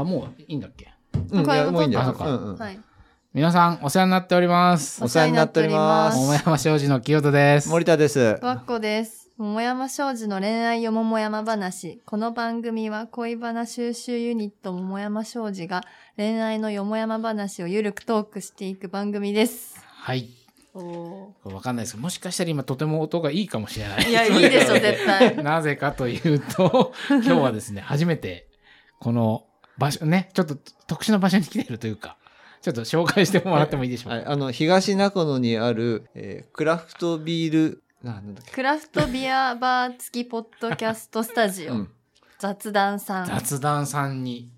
あ、もういいんだっけ？うん、いやもういいんだよ。あそうかうんうんはい。皆さん、お世話になっております。お世話になっております桃山商事の清人です。森田です。わっこです。桃山商事の恋愛よ桃山話。この番組は恋バナ収集ユニット桃山商事が恋愛のよもやま話をゆるくトークしていく番組です。はい。おこれわかんないですけど、もしかしたら今とても音がいいかもしれない。いや、いいでしょ、絶対。なぜかというと、今日はですね、初めて、この場所、ね、ちょっと特殊な場所に来てるというか、ちょっと紹介してもらってもいいでしょうか。はい、あの、東中野にある、えークラフトビール、ななんだっけ？クラフトビアバー付きポッドキャストスタジオ。うん。雑談さん。雑談さんに、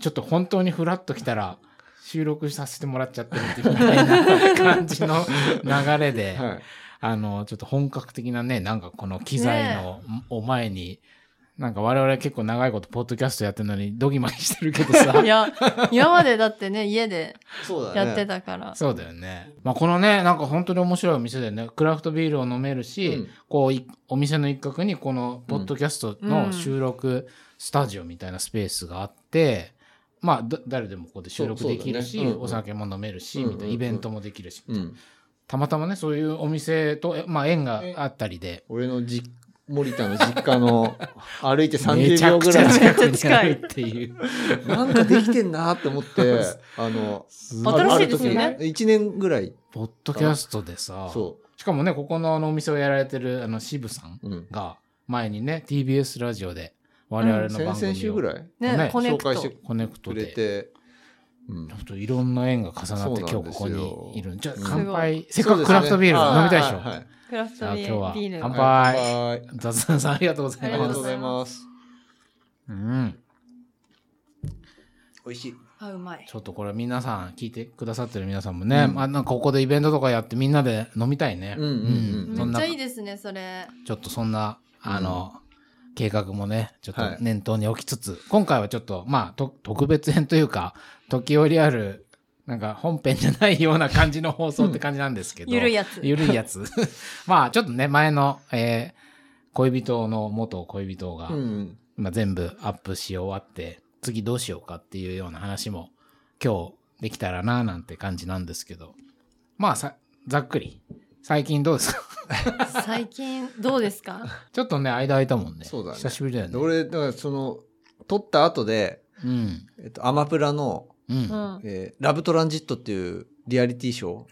ちょっと本当にフラッと来たら、収録させてもらっちゃってるみたいな感じの流れで、はい。あの、ちょっと本格的なね、なんかこの機材のお前に、なんか我々結構長いことポッドキャストやってるのにドギマギしてるけどさ い。や、今までだってね、家でそうだね。やってたから。そうだよね。まあこのね、なんか本当に面白いお店でね、クラフトビールを飲めるし、うんこうい、お店の一角にこのポッドキャストの収録スタジオみたいなスペースがあって、まあだ誰でもここで収録できるし、ねうんうんお酒も飲めるし、うんうんうんみたいなイベントもできるし、うん。たまたまね、そういうお店と、えまあ縁があったりで、俺のじ、森田の実家の 歩いてめ30ちゃくちゃ秒ぐらい近くにあるっていう。なんかできてんなって思って、あの、新しいですよね1年ぐらい。ポッドキャストでさ、そしかもね、ここのあのお店をやられてるあの渋さん。が前にね、TBS ラジオで我々の番組を、先々週ぐらいねねコネクト紹介してコネクトで。て、うんちょっといろんな縁が重なって今日ここにいる。じゃあうん乾杯。すせっかくクラフトビール飲みたいでしょ？はいはいはいクラフトビじゃあ今日はール。乾杯雑談さんありがとうございますありがとうご。ざいます。うん。美味しい。あ、うまい。ちょっとこれ皆さん聞いてくださってる皆さんもね、うんまあなんかここでイベントとかやってみんなで飲みたいね。うんうんうんめっちゃいいですね、それ。ちょっとそんな、あの、計画もね、ちょっとはい念頭に置きつつ、今回はちょっと、まあ、と特別編というか、時折ある、なんか本編じゃないような感じの放送って感じなんですけど。ゆるいやつ。ゆるいやつ。まあ、ちょっとね、前の、えー恋人の元恋人が、うん。今全部アップし終わって、次どうしようかっていうような話も、今日できたらななんて感じなんですけど。まあ、さ、ざっくり。最近どうですか？最近、どうですか？ちょっとね、間空いたもんね。そうだね久しぶりだよね。で俺、だからその、撮った後で、うん。えっと、アマプラの、うん。うん。えーラブトランジットっていうリアリティショ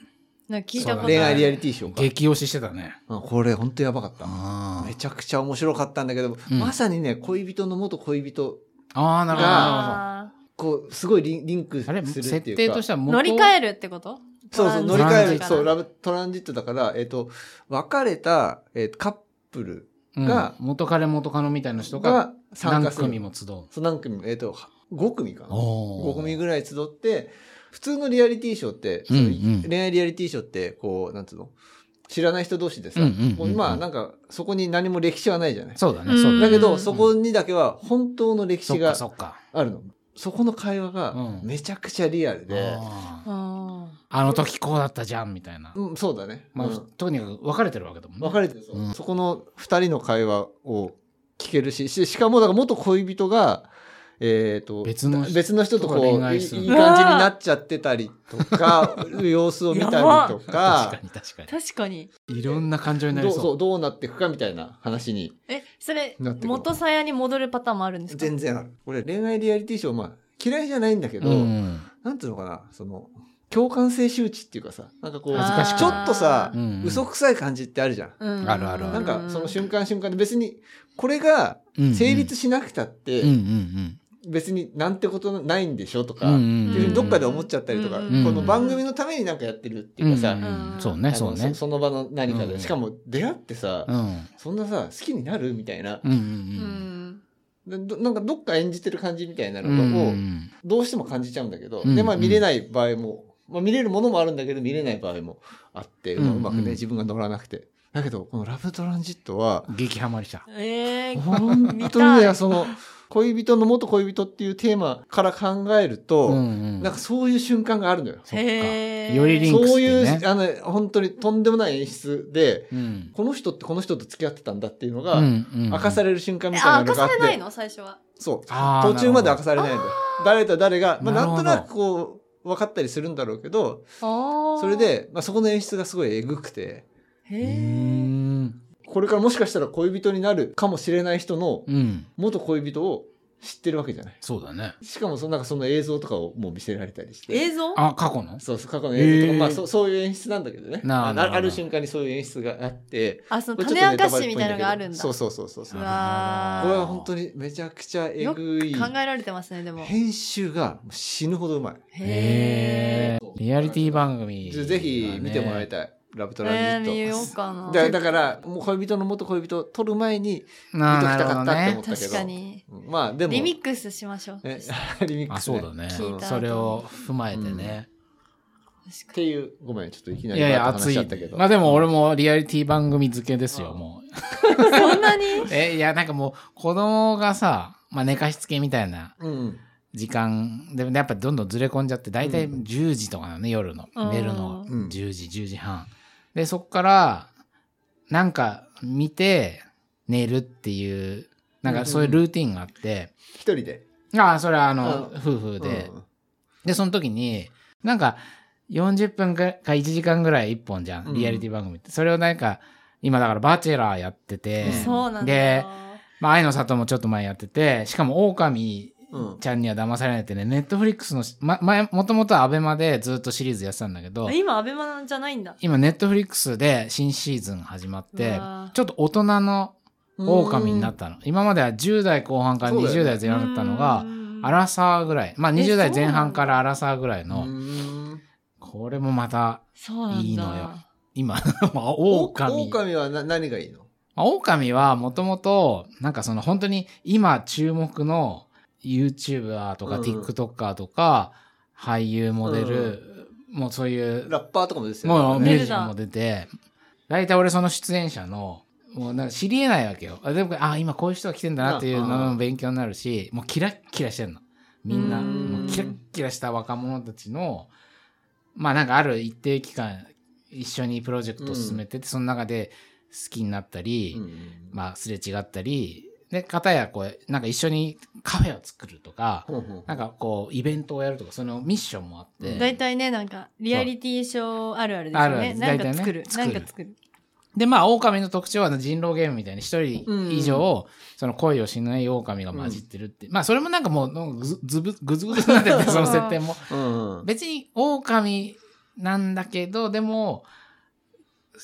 なんか聞いたことー、ある。恋愛リアリティショーか。激推ししてたね。うんこれほんとやばかった。あめちゃくちゃ面白かったんだけど、うんまさにね、恋人の元恋人、あー、なるほどこう、すごいリンリンクするっていうか。設定としては乗り換えるってこと？そうそう、乗り換える。そう、ラブトランジットだから、えっ、と、別れた、えーカップルうんが元彼元カノみたいな人がが参何加する。組も集う。そう、何組も、えっ、と、5組かな。お5組ぐらい集って、普通のリアリティショーって、うんうん恋愛リアリティショーって、こう、なんつうの？知らない人同士でさ、うんうんうんまあなんか、そこに何も歴史はないじゃない。そうだね、うんそうだね。だけど、うんそこにだけは本当の歴史が。あるの。そこの会話がうんめちゃくちゃリアルで、あの時こうだったじゃん、みたいな。うん、そうだね。まあ、うんとにかく別れてるわけだもんね。別れてる、そううんそこの二人の会話を聞けるし、ししかもだから元恋人が、えっ、と、別の人別の人とこう、恋いい感じになっちゃってたりとか、様子を見たりと確かか、に確かー確かに。に。いろんな感情になりそう。どうそうどうなっていくかみたいな話にえ、それ、元さやに戻るパターンもあるんですか？全然ある。俺恋愛リアリティショー、まあ嫌いじゃないんだけど、うん。なんていうのかな、その、共感性周知っていうかさ、なんかこう、恥ずかしくちょっとさ、うん嘘くさい感じってあるじゃん。うんあるあるあるなんかその瞬間瞬間で別に、これがうん成立しなくたって、うんうん別になんてことないんでしょとか、どっかで思っちゃったりとか、うんこの番組のためになんかやってるっていうかさ、そうね、そうね。その場の何かで、うんしかも出会ってさ、うん。そんなさ、好きになるみたいな、なんかどっか演じてる感じみたいなのを、んどうしても感じちゃうんだけど、うんで、まあ見れない場合も、まあ見れるものもあるんだけど、見れない場合もあって、うまくね、うん自分が乗らなくて。だけど、このラブトランジットは、激ハマりした。えー、本当にね、その、恋人の元恋人っていうテーマから考えると、うんうんなんかそういう瞬間があるのよ。そっよりリンクしてそういう、ね。あの、本当にとんでもない演出で、うんこの人ってこの人と付き合ってたんだっていうのうが、んうん明かされる瞬間みえ、たいあ、明かなのがあって、されないの？最初は。そう。途中まで明かされないんだよ。誰と誰が、まあ、なんとなくこう分かったりするんだろうけど。それ。で、まあ、そこの演出がすごいえぐくてへ。これからもしかしたら恋人になるかもしれない人のうん。元恋人を知ってるわけじゃない。そうだね。しかもそのなんかその映像とかをもう見せられたりして。映像？あ、過去の？そうそう過去の映像とか、まあそそういう演出なんだけどね。あななるほどある瞬間にそういう演出があって。あ、その種明かしみたいなのがあるんだ。そうそうそうそうそう。うこれは本当にめちゃくちゃえぐい。考えられてますね、でも。へ編集が死ぬほどうまい。え。へえ。リアリティ番組、ぜひ見てもらいい。たい、ラブトラえー、ンジット、見ようかな。だだからもう恋人の元恋人を撮る前にな見ときたかったって。思ったけど確かに。うんまあでもリミックスしましょう。え リミッあ、クス、ね、そうだねそれを踏まえてね。確かっていうごめんちょっといきないりやいや、バーッと話熱い。まあでも俺もリアリティ番組付けですよ、もう。に。そんなに？え、いや、なんかもう、子供がさ、まあ寝かしつけみたいなうん時間で、やっぱどんどんずれ込んじゃって、だいたい10時とかなのね、夜の。うん寝るの。うん10時、10時半。で、そっから、なんか見て、寝るっていう、なんかそういうルーティンがあって、一人で？ああ、それはあの、うん。夫婦で、うんで、その時に、なんか、40分か1時間ぐらい1本じゃうん。ん、リアリティ番組って。それをなんか、今だからバチェラーやってて、そうなんだ。でよ。、まあ、愛の里もちょっと前やってて、しかも、狼うんちゃんには騙されないってね、ネットフリックスの、ま、前、もともとはアベマでずっとシリーズやってたんだけどあ、今、アベマじゃないんだ。今、ネットフリックスで新シーズン始まってちょっと大人の狼になったの。今までは10代後半からそうだよね20代前半だったのが、うんアラサーぐらい。まあ20代前半からアラサーぐらいうんの、うんこれもまた。いいのよ今、まあ、狼。狼はな何がいいの？まあ狼はもともと、なんかその本当に今注目の YouTuber とかうん。TikToker とか、俳優、モデル、もうそういう、ラッパーとかもですよね。もうミねュージシャンも出て、大体俺その出演者の、もうなんか知り得ないわけよ。あでも、あ、今こういう人が来てんだなっていうのの勉強になるし、もうキラッキラしてんの。みんな、もうキラッキラした若者たちの、まあなんかある一定期間一緒にプロジェクトを進めてて、その中で好きになったり、うん。まあすれ違ったり、で、片やこう、なんか一緒にカフェを作るとか、なんかこう、イベントをやるとか、そのミッションもあって、大体ね、なんか、リアリティショーあるあるですよあるあね。るなんか作る。作るなんか作る。で、まあ、狼の特徴は人狼ゲームみたいに一人以上、その恋をしない狼が混じってるって。まあ、それもなんかもう、ずずぶぐずぐずになってて、その設定も。うんうん別に狼なんだけど、でも、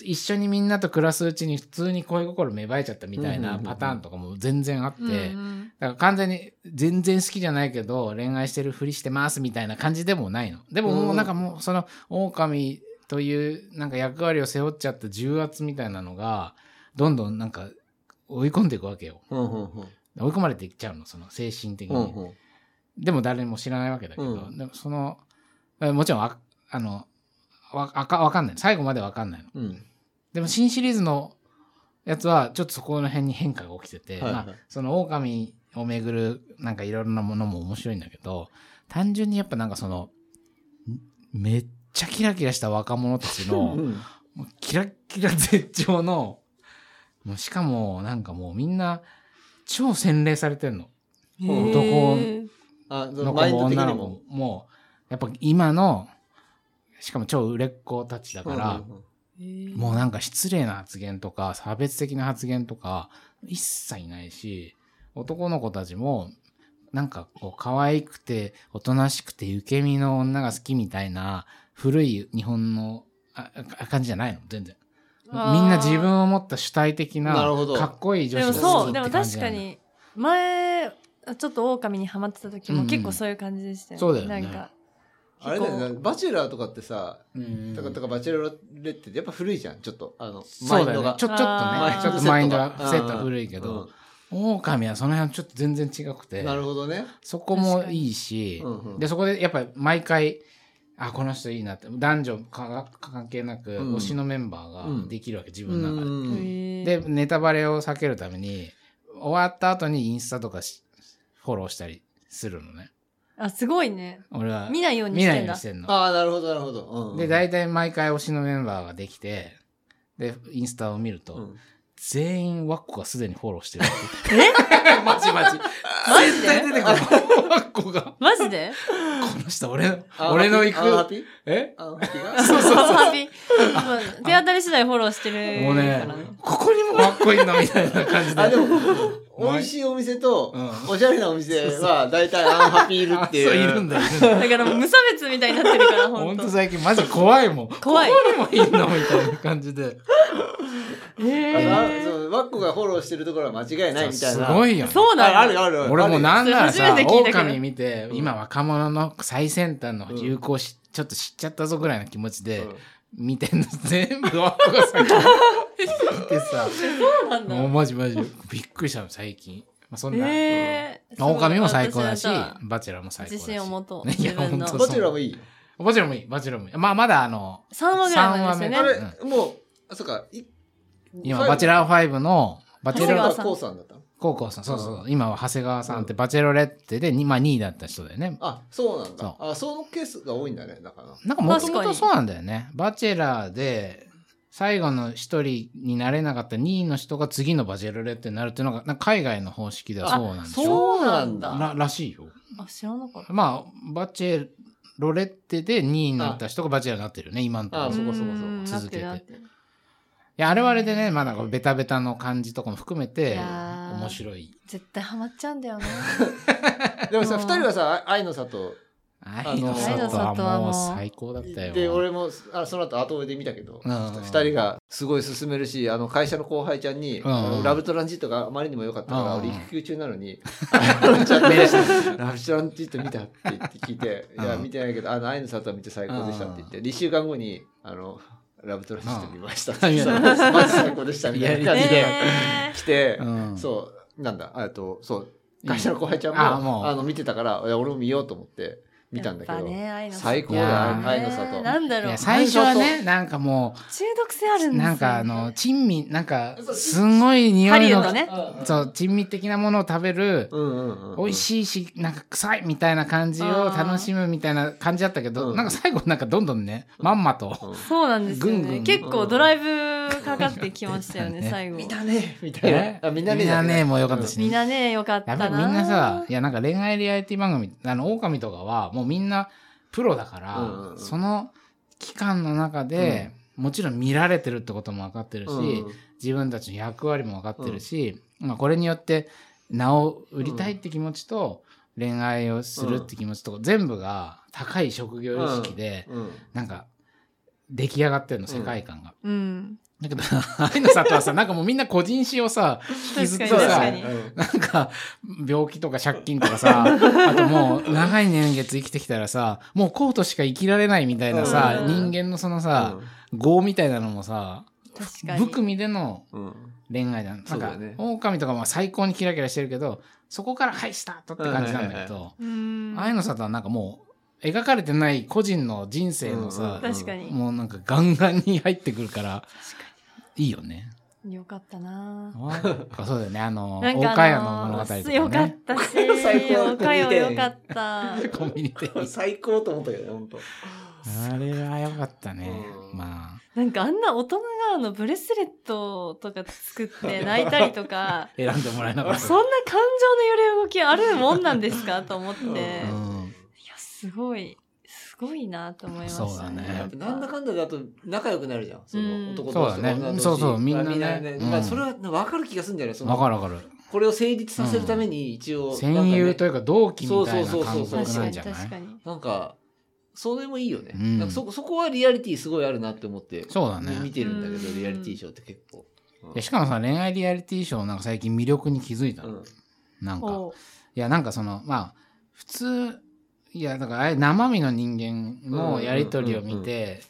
一緒にみんなと暮らすうちに普通に恋心芽生えちゃったみたいなパターンとかも全然あって、だから完全に全然好きじゃないけど恋愛してるふりしてますみたいな感じでもないの。でももうなんかもうその狼というなんか役割を背負っちゃった重圧みたいなのがどんどんなんか追い込んでいくわけよ。追い込まれていっちゃうの、その精神的に。でも誰も知らないわけだけど、うんでもその、もちろんあ、あの、わわかわかんない。最後までわかんないの。うんでも新シリーズのやつはちょっとそこの辺に変化が起きてて、はいはいまあ、その狼をめぐるなんかいろんなものも面白いんだけど、単純にやっぱなんかその、んめっちゃキラキラした若者たちの、うんキラッキラ絶頂の、もうしかもなんかもうみんな超洗練されてんの。うん男の子も女の子も、もう、やっぱ今の、しかも超売れっ子たちだから、うんうんうん。もうなんか失礼な発言とか、差別的な発言とか、一切ないし、男の子たちも、なんかこう可愛くて、おとなしくて、受け身の女が好きみたいな、古い日本のああ感じじゃないの、全然。みんな自分を持った主体的な、かっこいい女で子が好きそう、でも確かに、前、ちょっと狼にハマってた時うんうん。も結構そういう感じでしたよね。そうだよね。なんか、あれだよねバチェラーとかってさうん。とかとかバチェロレってやっぱ古いじゃんちょっと。あのマそうだよね。インドが。ちょ、ちょっとね。ちょっとマインドが。伏せた古いけうん。ど、狼はその辺ちょっと全然違くて、なるほどね。そこもいいし確かにうんうん、で、そこでやっぱり毎回、あ、この人いいなって、男女か関係なく、うん。推しのメンバーができるわけ、自分の中で。で、ネタバレを避けるために、終わった後にインスタとかしフォローしたりするのね。あ、すごいね。俺は。見ないように見ないしてんだ。ようにしてんの。ああなるほどなるほどうんで、大体毎回推しのメンバーができて、で、インスタを見ると、うん全員ワッコがすでにフォローしてる。え？マジマジ。マジ絶対で出てくる。ワッコが。マジで？この人、俺俺の行く。アンハピ？え？アンハピが？そうそうそう。ハッピーまあ手当たり次第フォローしてるもうねここにもワッコいんのみたいな感じで。あ、でも、美味しいお店とうん、おしゃれなお店は、大体アンハピいるっていう。あ そう、いるんだ、いるんだ。だからもう無差別みたいになってるから、ほんと本当最近マジ怖いもん。怖いここにもいんのみたいな感じで。あのあそうワッコがフォローしてるところは間違いないみたいな。い。すごいよね。そうなんだ。あるあるある。俺もうなんならさ狼見て、今若者の最先端の流行し、ちょっと知っちゃったぞぐらいの気持ちで、うん見てんの全部ワッコが先に見てさ、そうなんだ。もうマジマジびっくりしたの最近。まあそんな、えー、まあ狼も最高だしバチェラーも最高だし。自信を持とうねいや自分のほんとバチェラーもいいよ。バチェラーもいい、バチェラーもいい。まあまだあの、3話ぐらいなんですよね。三話あれ、もう、あ、そっか。い今、バチェラー5の、バチェラー長谷川さんコウさんだったの？高校さん、そうそう、今は長谷川さんってバチェロレッテで、にまあ2位だった人だよね。あ、そうなんそだ。あ、そのケースが多いんだね。だから。なんかもともとそうなんだよね。バチェラーで、最後の一人になれなかった2位の人が次のバチェロレッテになるっていうのが、海外の方式ではそうなんでしょ？そうなんだ。ららしいよ。あ、知らなかった。まあ、バチェロレッテで2位になった人がバチェラーになってるよね、今のところ。あいそうかそうかそうかん続けてなってるなってるや、あれはあれでね、まあなんかベタベタの感じとかも含めいて、面白い。絶対ハマっちゃうんだよね。でもさ、うん。二人はさ、愛の里。愛の里はもう。最高だったよ。で、俺も、あその後後追いで見たけど、うん。二人がすごい勧めるし、あの、会社の後輩ちゃんに、うん。ラブトランジットがあまりにも良かったから、うん。俺育休中なのに、ラブトランジット見たって言って聞いて、いや、うん。見てないけど、あの、愛の里は見て最高でしたって言って、2週間後に、あの、ラブトランジット見ました。ってさ、マジ最高でしたみたいな感じでえ来て、うん。そう、なんだ、あと、そう、会社の後輩ちゃんあもあの、見てたから、俺も見ようと思って見たんだけど、ね、愛の里最高だ愛のえー里。なんだろういや。最初はね、なんかも中毒性あるんう、ですよ。なんかあの、珍味、なんか、すんごい匂いのね。そう、珍味的なものを食べる、うんうんうん。美味しいし、なんか臭いみたいな感じを楽しむみたいな感じだったけど、うんなんか最後なんかどんどんね、まんまと。うん。そうなんですよね。ぐんぐん結構ドライブかかってきましたよね、ね最後。みんなね、みたいな。あみんなね。みんなね、もうよかったしね。みんなね、よかったみんなさ、いやなんか恋愛リアリティ番組、あの、狼とかはもうみんなプロだから、うんうんうんその期間の中で、もちろん見られてるってことも分かってるし、うん自分たちの役割も分かってるし、まあこれによって名を売りたいって気持ちと、恋愛をするって気持ちとか、全部が高い職業意識で、うん。なんか、出来上がってるの、世界観が。うん。だけど、愛の里はさ、なんかもうみんな個人史をさ、引きずってさなんか、病気とか借金とかさ、あともう、長い年月生きてきたらさ、もうこうとしか生きられないみたいなさ、うん人間のそのさ、業みたいなのもさ、確かに。含みでのうん。恋愛だ。なんかそうだよね、狼とかも最高にキラキラしてるけど、そこから、はい、スタートって感じなんだけど、うん。愛の里はなんかもう、描かれてない個人の人生のさ、確かに。もうなんかガンガンに入ってくるから、いいよね。よかったなあそうだよね。あの、大川屋の物語とかあのーよかっね。たし、最高おかよよかった。コンビニ店員最高と思ったけどね、本当。あれは良かったね。うんまあ、なんかあんな大人があのブレスレットとか作って 泣いたりとか、選んでもらえなかった。そんな感情の揺れ動きあるもんなんですか？と思って、うん。すごい、すごいなと思いました、そうだねなんだかんだだと仲良くなるじゃん。そうんの男そうだね同士とか女同士そうそうみんなねまあうんまあそれは分かる気がするんじゃないそのわかるわかる。これを成立させるために一応。戦友というか同期みたいなそうそう感そうそう覚確かになんじゃない確かに。なんか、それもいいよね。うんなんかそそこはリアリティすごいあるなって思って。そうだね見てるんだけど、うんリアリティショーって結構。でしかもさ、恋愛リアリティショーなんか最近魅力に気づいたの。うん。なんか。いや、なんかその、まあ、普通、いや、だからあれ生身の人間のやりとりを見て、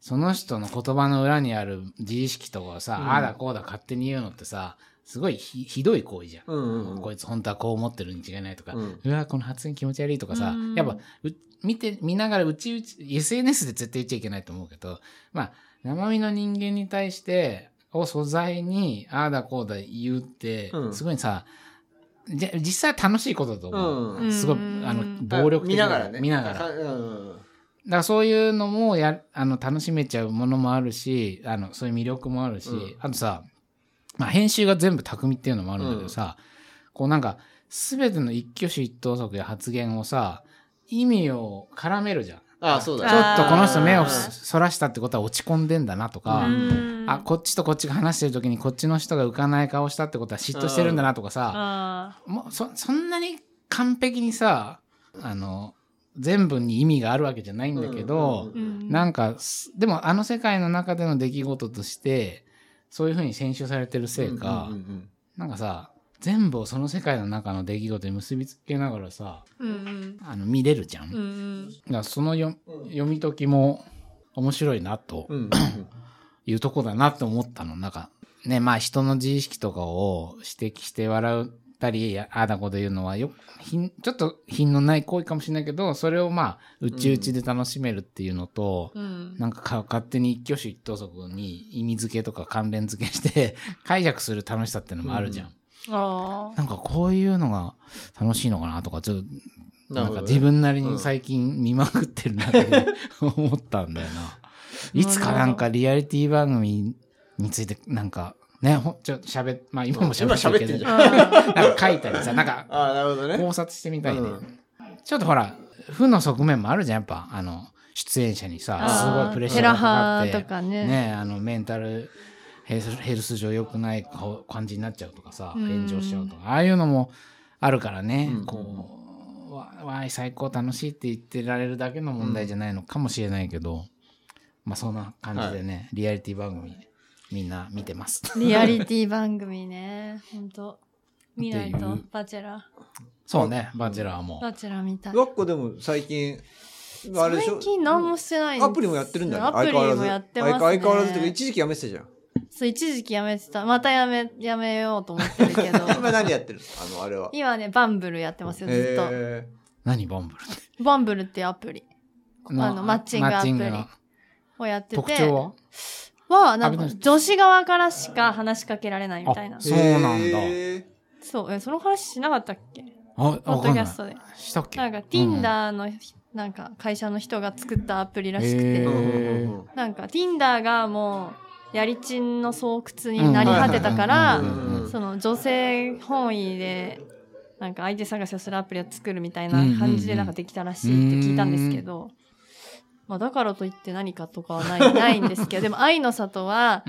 その人の言葉の裏にある自意識とかをさ、うん。ああだこうだ勝手に言うのってさ、すごいひひどい行為じゃん。うんうんうん。こいつ本当はこう思ってるに違いないとか、ううんわ、この発言気持ち悪いとかさうん、やっぱ、う見て、見ながらうちうち、SNS で絶対言っちゃいけないと思うけど、まあ、生身の人間に対して、を素材に、ああだこうだ言うって、うん。すごいさ、じゃ実際は楽しいことだと思う。うんすごい、あの、暴力的見ながらね。見ながら。だかうんうんらそういうのもや、あの、楽しめちゃうものもあるし、あの、そういう魅力もあるし、うんあとさ、まあ編集が全部匠っていうのもあるんだけどさ、こうなんか、すべての一挙手一投足や発言をさ、意味を絡めるじゃん。ああ、そうちょ。っとこの人目をそらしたってことは落ち込んでんだなとか、うん。あ、こっちとこっちが話してる時にこっちの人が浮かない顔したってことは嫉妬してるんだなとかさ、あもうそそんなに完璧にさ、あの、全部に意味があるわけじゃないんだけど、うんーうんなんか、すでもあの世界の中での出来事として、そういう風に編集されてるせいか、うんうんうん。なんかさ、全部をその世界の中の出来事に結びつけながらさ、うんうんあの見れるじゃん。うんうんだからそのよ読み解きも面白いなとうんうんいうとこだなと思ったの。なんか、ね、まあ人の自意識とかを指摘して笑ったり、やああだこと言うのはよ、品ちょっと品のない行為かもしれないけど、それをまあ、うちうちで楽しめるっていうのと、うんなんかか勝手に一挙手一投足に意味付けとか関連付けして解釈する楽しさっていうのもあるじゃん。あなんかこういうのが楽しいのかなとか、ちょっと、なんか自分なりに最近見まくってるなって思ったんだよな。いつかなんかリアリティ番組についてなんか、ね、ほんちょっと喋っ、まあ今も喋ってるけど、なんか書いたりさ、なんかああ、なるほどね。考察してみたいね。うんちょっとほら、負の側面もあるじゃん、やっぱ。あの、出演者にさ、あすごいプレッシャーがかかって。ね、あの、メンタルヘルスヘルス上良くない顔感じになっちゃうとかさ、うん炎上しちゃうとか、ああいうのもあるからね、うんこう、わい、最高楽しいって言ってられるだけの問題じゃないのかもしれないけど、まあそんな感じでね、リアリティ番組みんな見てます。リアリティ番組ね。ほんと。見ないと。バチェラそうね、バチェラーもー。。バチェラー見たい。学校でも最近、あれでしょ？最近何もしてないんですアプリもやってるんだよね。アプリ相変わらずもやってますね。相変わらずっていうか一時期やめてたじゃん。そう、一時期やめてた。またやめ、やめようと思ってるけど。今何やってるの？あの、あれは。今ね、バンブルやってますよ、ずっと。へ何バンブルって？バンブルっていうアプリ。あのマッチングアプリマッチングの。をやってて。特徴は？は、なんか女子側からしか話しかけられないみたいな。そうなんだ。へーそう、え、その話しなかったっけ？あ、ポッわかんない。ドキャストで。したっけ？なんか、Tinder の、なんか、会社の人が作ったアプリらしくて、なんか、Tinder がもう、やりちんの巣窟になり果てたから、その女性本位で、なんか相手探しをするアプリを作るみたいな感じでなんかできたらしいって聞いたんですけど、まあだからといって何かとかはない、ないんですけど、でも愛の里は、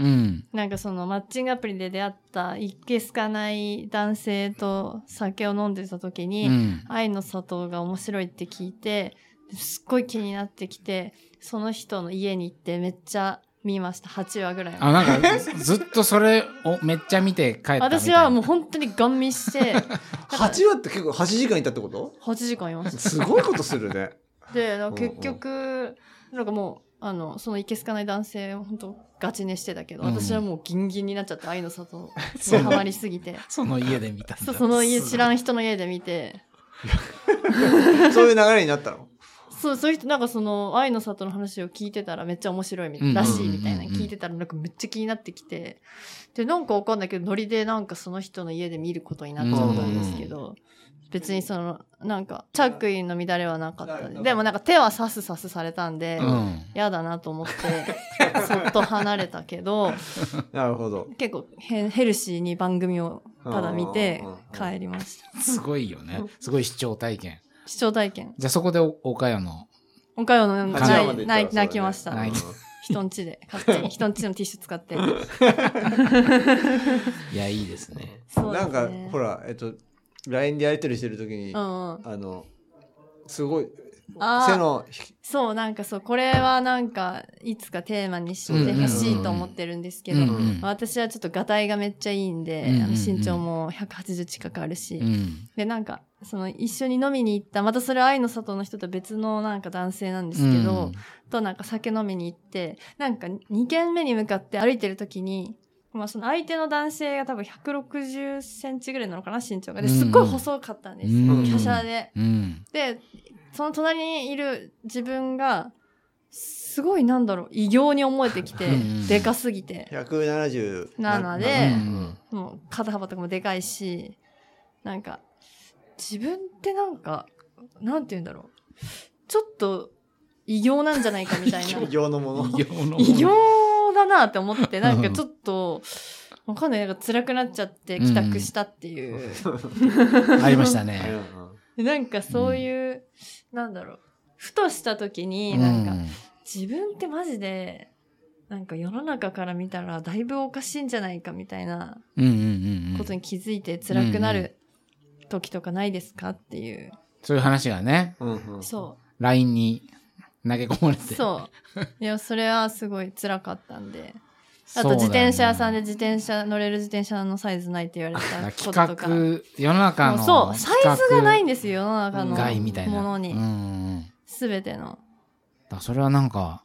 なんかそのマッチングアプリで出会ったいけすかない男性と酒を飲んでた時に、うん。愛の里が面白いって聞いて、すっごい気になってきて、その人の家に行ってめっちゃ見ました。8話ぐらい。あ、なんか、ずずっとそれをめっちゃ見て帰ったみたいな。私はもう本当にガン見して、8話って結構8時間いたってこと？8時間いました。すごいことするね。で、結局、なんかもう、あの、そのいけすかない男性を本当ガチ寝してたけど、うん私はもうギンギンになっちゃって、愛の里にハマりすぎて。その家で見たんだ。そうその家、知らん人の家で見て、そういう流れになったの？そう、そういう人、なんかその、愛の里の話を聞いてたらめっちゃ面白いみたいうんらしいみたいな聞いてたらなんかめっちゃ気になってきて、で、なんかわかんないけど、ノリでなんかその人の家で見ることになっちゃったんですけど、別にその、なんか、着衣の乱れはなかったで。でもなんか手はさすさすされたんで、うん。嫌だなと思って、そっと離れたけど、なるほど。結構ヘヘルシーに番組をただ見てうん帰りました。すごいよね。すごい視聴体験。視聴体験。じゃあそこでお岡山の、今回はなんか8話ま泣い泣きました。泣い人んちで、勝手に 人んちのティッシュ使って。いや、いいですね。すねなんか、ほら、えっと、LINE でやり取りしてる時に、うんうん。あの、すごい、背のひ、そう、なんかそう、これはなんか、いつかテーマにしてほしいと思ってるんですけど、私はちょっとガタイがめっちゃいいんで、うんうんうんあの身長も180近くあるし、うん。で、なんか、その一緒に飲みに行った、またそれは愛の里の人と別のなんか男性なんですけど、うんとなんか酒飲みに行って、なんか2軒目に向かって歩いてる時に、まあその相手の男性が多分160センチぐらいなのかな、身長が。で、すっごい細かったんですよ。うん華奢で。うん。で、その隣にいる自分が、すごいなんだろう、異形に思えてきてうん、でかすぎて。170。7うで、んもう肩幅とかもでかいし、なんか、自分ってなんか、なんて言うんだろう。ちょっと異形なんじゃないかみたいな。異形のもの。異形のもの異形だなって思って、なんかちょっと、わかんない。なんか辛くなっちゃって帰宅したっていう。ありましたうんね。うんなんかそういう、なんだろう。ふとした時うに、なんか、ん自分ってマジで、なんか世の中から見たらだいぶおかしいんじゃないかみたいなことに気づいて辛くなる時とかないですかっていう。そういう話がね、うんうんそ LINE に投げ込まれう。て。そう。いや、それはすごい辛かったんで。あと自転車屋さんで自転車、乗れる自転車のサイズないって言われたこととか。企画、世の中の。そう、サイズがないんでですよ、世の中の害みたいな。ものに。すべての。だそれはなんか、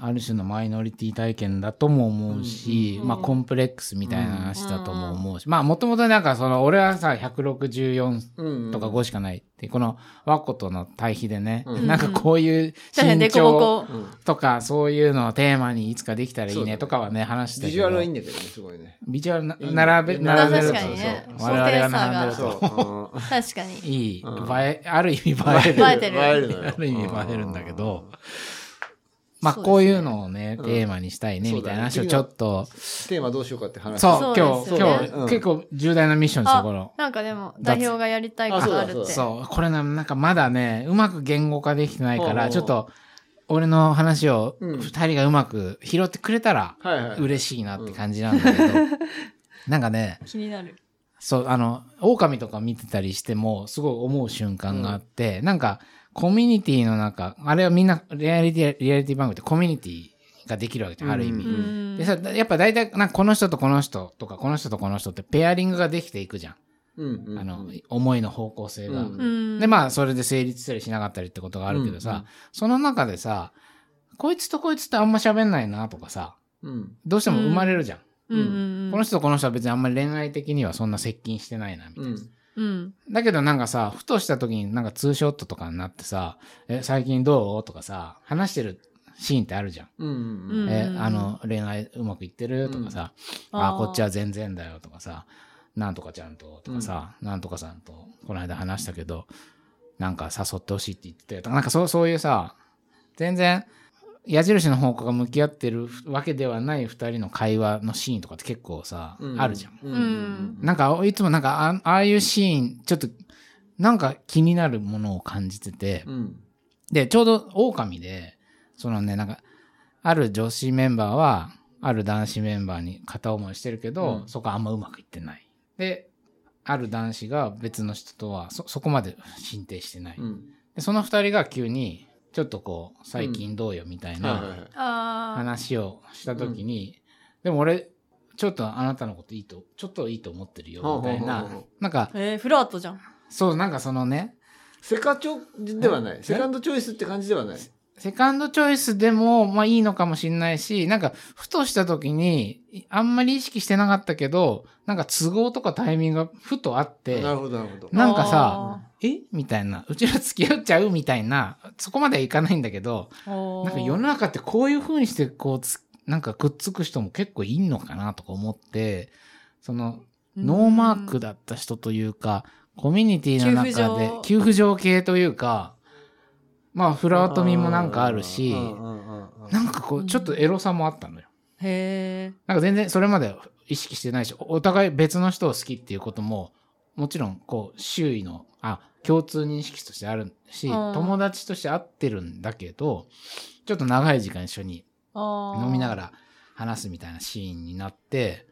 ある種のマイノリティ体験だとも思うし、うんまあコンプレックスみたいな話だとも思うし、まあもともとなんかその、俺はさ、164うんうん。とか5しかないって、このワッコとの対比でね、うんなんかこういう身長とかそういうのをテーマにいつかできたらいいねね。とかはね、話したけど。ビジュアルはいいんだけどねすごいね。ビジュアル並べ、並べると。確かにねそう。我々が並んでるそと。う 確かに。いい、うん。映え、ある意味映える。映えてる。ある意味映えるんだけど、まあこういうのをね、うん。テーマにしたいね、みたいな話をちょっと、テーマどうしようかって話。そう、そう今日、今日、うん結構重大なミッションですよ、この。なんかでも、代表がやりたいことあるって。そう、これね、なんかまだね、うまく言語化できてないから、ちょっと、俺の話をうん。二人がうまく拾ってくれたら嬉しいなって感じなんだけど、なんかね、気になる。そう、あの、狼とか見てたりしても、すごい思う瞬間があって、なんか、コミュニティの中、あれはみんな、リアリティ、リアリティ番組ってコミュニティができるわけじゃん、ある意味。でさ、やっぱ大体、なんかこの人とこの人とか、この人とこの人ってペアリングができていくじゃん。うんうんあの、思いの方向性が。うんうん。で、まあ、それで成立したりしなかったりってことがあるけどさ、うんうんその中でさ、こいつとこいつってあんま喋んないなとかさ、うんどうしても生まれるじゃんうん。この人とこの人は別にあんまり恋愛的にはそんな接近してないな、みたいな。うん。うん。だけどなんかさ、ふとした時になんかツーショットとかになってさ、え、最近どう？とかさ、話してるシーンってあるじゃん。うんうんえ、あの、恋愛うまくいってる？とかさ、あうん。あー。こっちは全然だよとかさ、なんとかちゃんととかさ、なんとかさんとこの間話したけど、なんか誘ってほしいって言ってたよとか、なんかそうそういうさ、全然矢印の方向が向き合ってるわけではない二人の会話のシーンとかって結構さ、うんあるじゃん。うんうんなんか、いつもなんかあ、ああいうシーン、ちょっと、なんか気になるものを感じてて、うんで、ちょうど狼で、そのね、なんか、ある女子メンバーは、ある男子メンバーに片思いしてるけど、うんそこはあんまうまくいってない。で、ある男子が別の人とはそ、そこまで進展してない。うんで、その二人が急に、ちょっとこう、最近どうよみたいな。話をしたときに、でも俺、ちょっとあなたのこといいと、ちょっといいと思ってるよ、みたいな。なんか、えー、フラットじゃん。そう、なんかそのね、セカチョではない。え？セカンドチョイスって感じではないセカンドチョイスでも、まあいいのかもしれないし、なんか、ふとした時に、あんまり意識してなかったけど、なんか都合とかタイミングがふとあって、なるほどなるほど。なんかさあえ？みたいな、うちら付き合っちゃう？みたいな、そこまではいかないんだけど、なんか世の中ってこういう風にして、こうつ、なんかくっつく人も結構いんのかなとか思って、その、ノーマークだった人というか、コミュニティの中で給付状、給付状系というか、まあ、フラートミもなんかあるし、なんかこう、ちょっとエロさもあったのよ。へえ。なんか全然それまで意識してないし、おお互い別の人を好きっていうことも、もちろん、こう、周囲の、あ、共通認識としてあるし、うん友達として会ってるんだけど、ちょっと長い時間一緒に飲みながら話すみたいなシーンになって、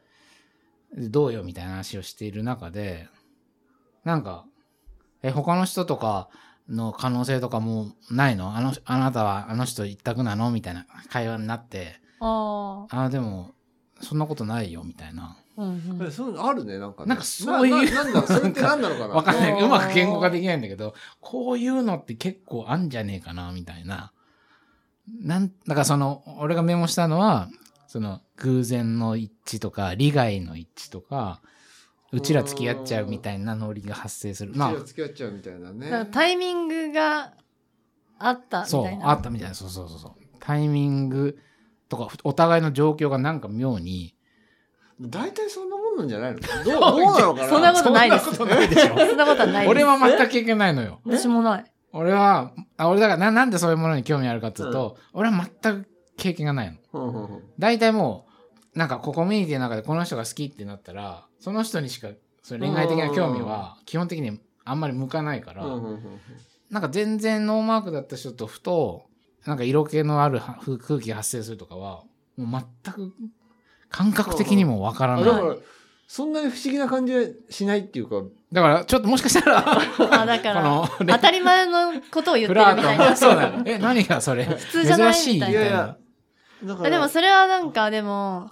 でどうよみたいな話をしている中で、なんか、え、他の人とかの可能性とかもうないの？あの、あなたはあの人一択なの？みたいな会話になって、ああ、でも、そんなことないよみたいな。あ。うんうんえそういうのあるねなんかねなんかそういうなななんだそれって何なのかな？わかんない。うまく言語化できないんだけど、こういうのって結構あんじゃねえかな、みたいな。なん、だからその、俺がメモしたのは、その、偶然の一致とか、利害の一致とか、うちら付き合っちゃうみたいなノリが発生する。ままあ付き合っちゃうみたいなねだからタイミングがあったあ、そうみたい、な。あったみたいな、そうそうそうそう。タイミングとか、お互いの状況がなんか妙に、大体そんなもんなんじゃないの？どうどうなのかな？そんなことないですそんなことないでしょ。そんなことはないです。俺は全く経験ないのよ。私もない。俺は、あ俺だからな、なんでそういうものに興味あるかっていうと、俺は全く経験がないの。うんうんうん大体もう、なんかこうコミュニティの中でこの人が好きってなったら、その人にしかその恋愛的な興味は基本的にあんまり向かないから、なんか全然ノーマークだった人とふと、なんか色気のあるは空気が発生するとかは、もう全く感覚的にもわからない。あだからそんなに不思議な感じはしないっていうかだから、ちょっともしかしたら、あ、だから、この当たり前のことを言ってるみたいな。ト そうだね。え、何がそれ？通じゃない珍しいみたいな。みたいないやでもそれはなんか、でも、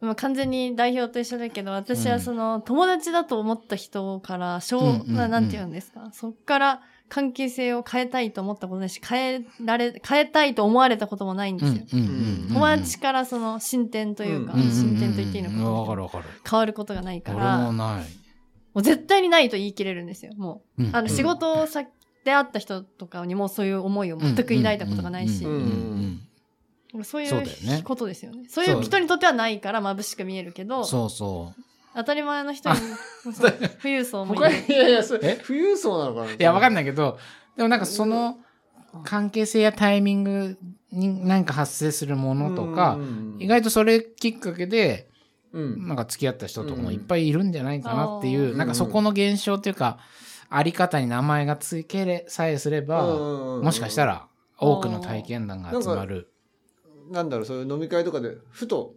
もう完全に代表と一緒だけど、私はその、友達だと思った人から、しょう、うんうんうんななんて言うんですか？そっから関係性を変えたいと思ったことないし、変えられ、変えたいと思われたこともないんですよ。うんうんうんうん友達からその進展というか、うんうんうん進展と言っていいのかうんわかなるわかる。変わることがないか俺ら、ももない。う絶対にないと言い切れるんですよ。もう。うんあの、仕事先で会った人とかにもそういう思いを全く抱いたことがないしうん、うんうんそういそうことですよね。そういう人にとってはないから眩しく見えるけど、そうそう。当たり前の人に、そう富裕層もいる。いやいやそれえ？富裕層なのかな？いや、わかんないけど、でもなんかその関係性やタイミングになんか発生するものとか、意外とそれきっかけで、うん。なんか付き合った人とかもいっぱいいるんじゃないかなっていう、うん。なんかそこの現象っていうか、あり方に名前が付けれさえすれば、もしかしたら多くの体験談が集まる。なんだろうそういう飲み会とかでふと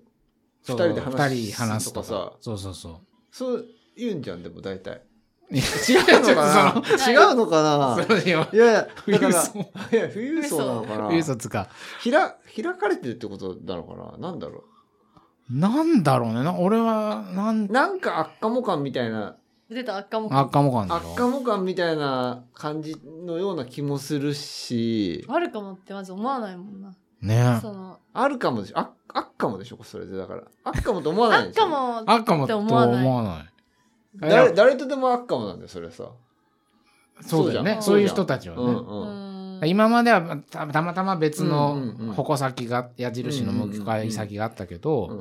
二人で話すととかさか。そうそうそう。そう言うんじゃんでも大体いや違うのかな？違うのかな？そうよ。いやいやだから富裕層いや富裕層なのかな？富裕層つか。ひら開かれてるってことなのかな？なんだろなんだろうね。な俺は、なんう、なんか悪化も感みたいな出た赤も。赤もかんだろ悪化も感みたいな感じのような気もするしあるかもってまず思わないもんな。ね。その、あるかもでしょ。あ悪かもでしょそれで。だから。悪かもと思わないでしょ。赤も、赤もと思わない。誰誰とでも悪かもなんだよそれさ。そうだよね。そじゃん。そうういう人たちはね。うん。ううん。ん。今まではたたまたま別うんうんのうん。矛先が、矢印の向かい先があったけど、うん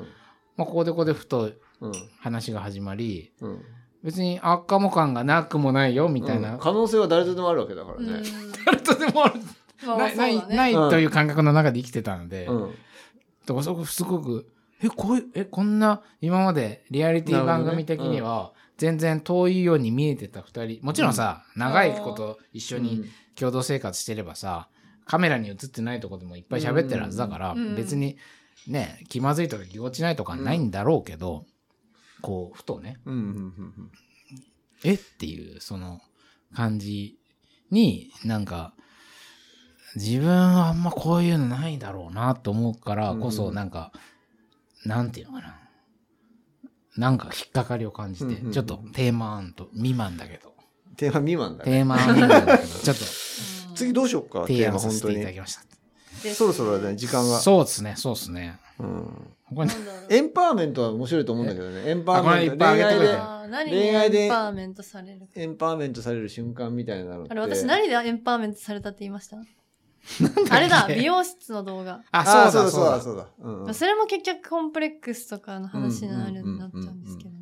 まあ、ここでここでふとうん。話が始まり、うん。別に悪化も感がなくもないよ、みたいな。うん。可能性は誰とでもあるわけだからね。誰とでもあるないないないという感覚の中で生きてたので、うん。だからそこすごく、え、こういう、え、こんな、今までリアリティ番組的には、全然遠いように見えてた二人。もちろんさ、長いこと一緒に共同生活してればさ、カメラに映ってないとこでもいっぱい喋ってるはずだから、うん。別にね、気まずいとか気持ちないとかないんだろうけど、こう、ふとね、うんうんうん。えっていう、その感じになんか、自分はあんまこういうのないだろうなと思うからこそ、うんなんか、なんていうのかな。なんか引っかかりを感じて、うんうんちょっとテーマ案と未満だけど、テーマ未満だね。テーマ案未満だけど、ちょっと。次どうしようかテ提ーマ案させていただきました。でそろそろだね時間が。そうですね、そうですね。うん。他になんだろう。エンパワーメントは面白いと思うんだけどね。エンパワーメントあこれいっぱい恋愛で。恋愛で。でエンパワーメントされるエンパワーメントされる瞬間みたいなのって。あれ、私何でエンパワーメントされたって言いました？あれだ、美容室の動画。あ、あそうだ、そうそうだ。うんうん。それも結局コンプレックスとかの話になるなっちゃうんですけどね。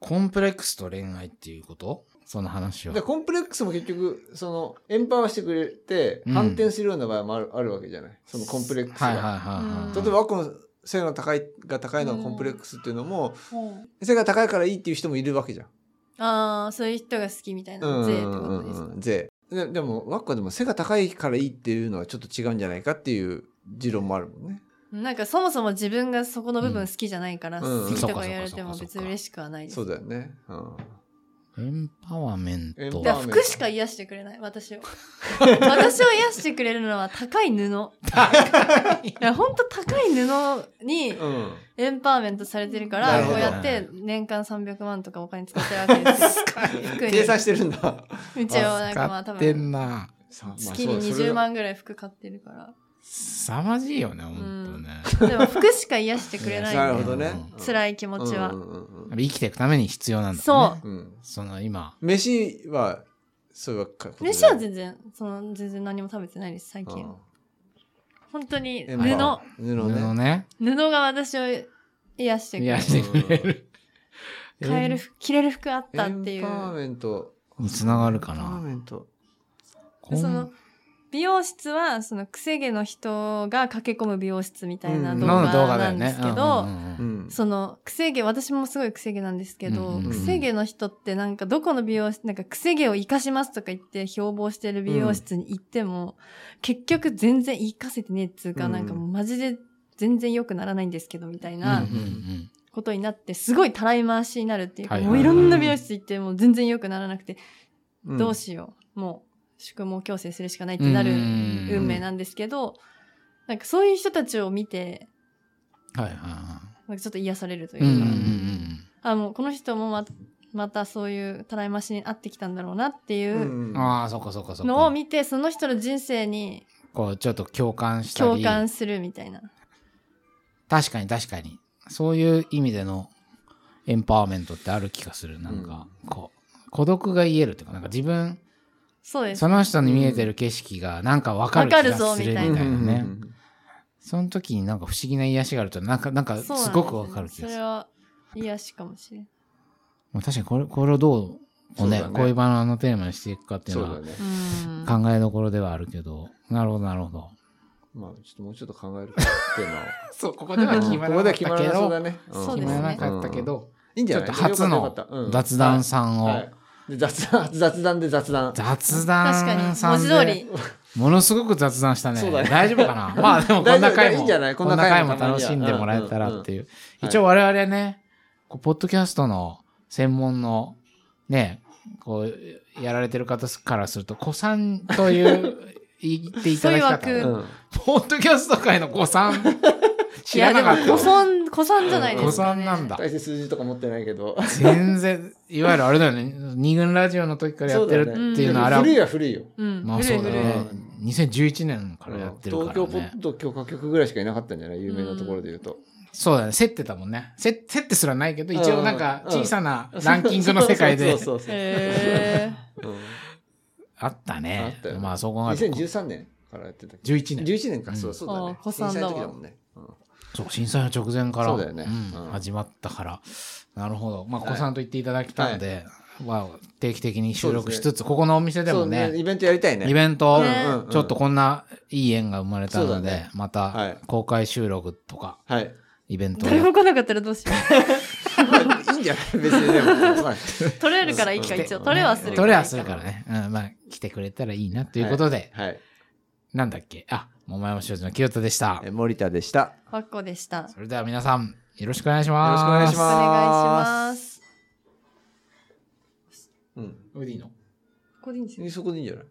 コンプレックスと恋愛っていうこと？その話は。で。コンプレックスも結局そのエンパワーしてくれてうん。反転するような場合もある,、あるわけじゃない？そのコンプレックスが、はいはいはいはい。例えばワコの背が高いが高いのがコンプレックスっていうのも、うん。背が高いからいいっていう人もいるわけじゃん。ああ、そういう人が好きみたいな、税ってことですか？うん税ででもワッコはでも背が高いからいいっていうのはちょっと違うんじゃないかっていう持論もあるもんね。なんかそもそも自分がそこの部分好きじゃないから、うん好きとか言われてもうん別に嬉しくはないです。そうだよね。うんエンパワーメント。だ服しか癒してくれない、私を。私を癒してくれるのは高い布。いや、ほんと高い布にうん。エンパワーメントされてるから、なるほどこうやって年間300万とかお金使ってるわけですよ。計算してるんだ。一応なんかまあ多分、月に20そうそれが万ぐらい服買ってるから。凄まじいよね、ほんとね。でも服しか癒してくれないなるほどね。辛い気持ちは。うんうんうんうん生きていくために必要なんだそね。うんその今。飯はそういう飯は全然、その、全然何も食べてないです、最近。本当に布、布ね。布ね。布が私を癒してくれる。癒してくれる。買える服、着れる服あったっていエンパワーう。メント。につながるかエンパワーな。メント。その、美容室は、その、くせ毛の人が駆け込む美容室みたいなうん動画なんです。けど、うんうんうんうん。その、くせ毛、私もすごいくせ毛なんですけど、うんうんうん。くせ毛の人ってなんかどこの美容室、なんかくせ毛を活かしますとか言って標榜してる美容室に行っても、結局全然活かせてねえっつうか、うん。なんかもうマジで全然良くならないんですけど、みたいなうんうんことになって、すごいたらい回しになるっていうか、はい。もういろんな美容室行っても全然良くならなくて、うん。どうしよう。もう、宿毛矯正するしかないってなるうん運命なんですけど、なんかそういう人たちを見て、はいはいはなんかちょっと癒されるといい。うか、うんうんあ、もうこの人もままたそういうたらい回しに合ってきたんだろうなっていううんうん。ああ、そっかそっかそっか。のを見て、その人の人生にこう、ちょっと共感したり。共感するみたいな。確かに確かに。そういう意味でのエンパワーメントってある気がする。なんか、こう、孤独が癒えるっていうか、なんか自分、そうです。その人に見えてる景色がなんかわかる気がするみたいなうんね。その時になんか不思議な癒しがあると、なんか、なんかすすごくわかる気がする。それは癒しかもしれん。まあ確かにこれ、これをどう、こうねね恋バナのテーマにしていくかっていうのは。考えどころではあるけど、なるほどなるほど。まあ、ちょっともうちょっと考えるか、テーマを。そう、ここでは決まここでは決まらなそうだね。ね。そう決まらなかったけど、いいんじゃない？ちょっと初の雑談さんを、はいで雑談、雑談で雑談。雑確か談に、文字通り。ものすごく雑談したね。そうだね大丈夫かな？まあでも こんな回も、いいんじゃない？こんな回も楽しんでもらえたらっていう。うん一応我々はね、こうポッドキャストの専門の、ね、こう、やられてる方からすると、子さんという、言っていただき方そういう枠うん。ポッドキャスト界の子さん、い知や、でもらなかっ、た。子さん、子さんじゃないです子か、ね。さんなんだ。大して数字とか持ってないけど。全然、いわゆるあれだよね、二軍ラジオの時からやってるっていうのはあれは、古いは古いよ。うん。まあそうだね。2011年からやってるから東京ポねッ。ド許可局ぐらいしかいなかったんじゃない？有名なところで言うと。そうだね、競ってたもんね。せ競ってすらないけど、一応なんかうん小さなランキングの世界でそうそうそう あったねあったよ。まあそう考えると、2013年からやってたっけ11年。11年か、うんそうそうだねあ。子さ時だもんね。うんそう、震災の直前から、始まったから。なるほど。まあ、はい子さんと言っていただけたので、まあ、定期的に収録しつつ、ここのお店でもね、ね、イベントやりたいね。イベント、ちょっとこんないい縁が生まれたので、まはたい公開収録とか、はい。イベントを誰やも来なかったらどうしよまあ いいんじゃない？別にでも。取れるからいいか、一応。取れはする。取れはするから。ね。うん、まあ、来てくれたらいいなということで、はい。なんだっけ？あ、桃山商事の清田でした。え森田でした。パッコでした。よそれでは皆さん、よろしくお願いします。よろしくお願いしお願いします。うん。これでいいの？ここでいいんですよ。そこでいいんじゃない？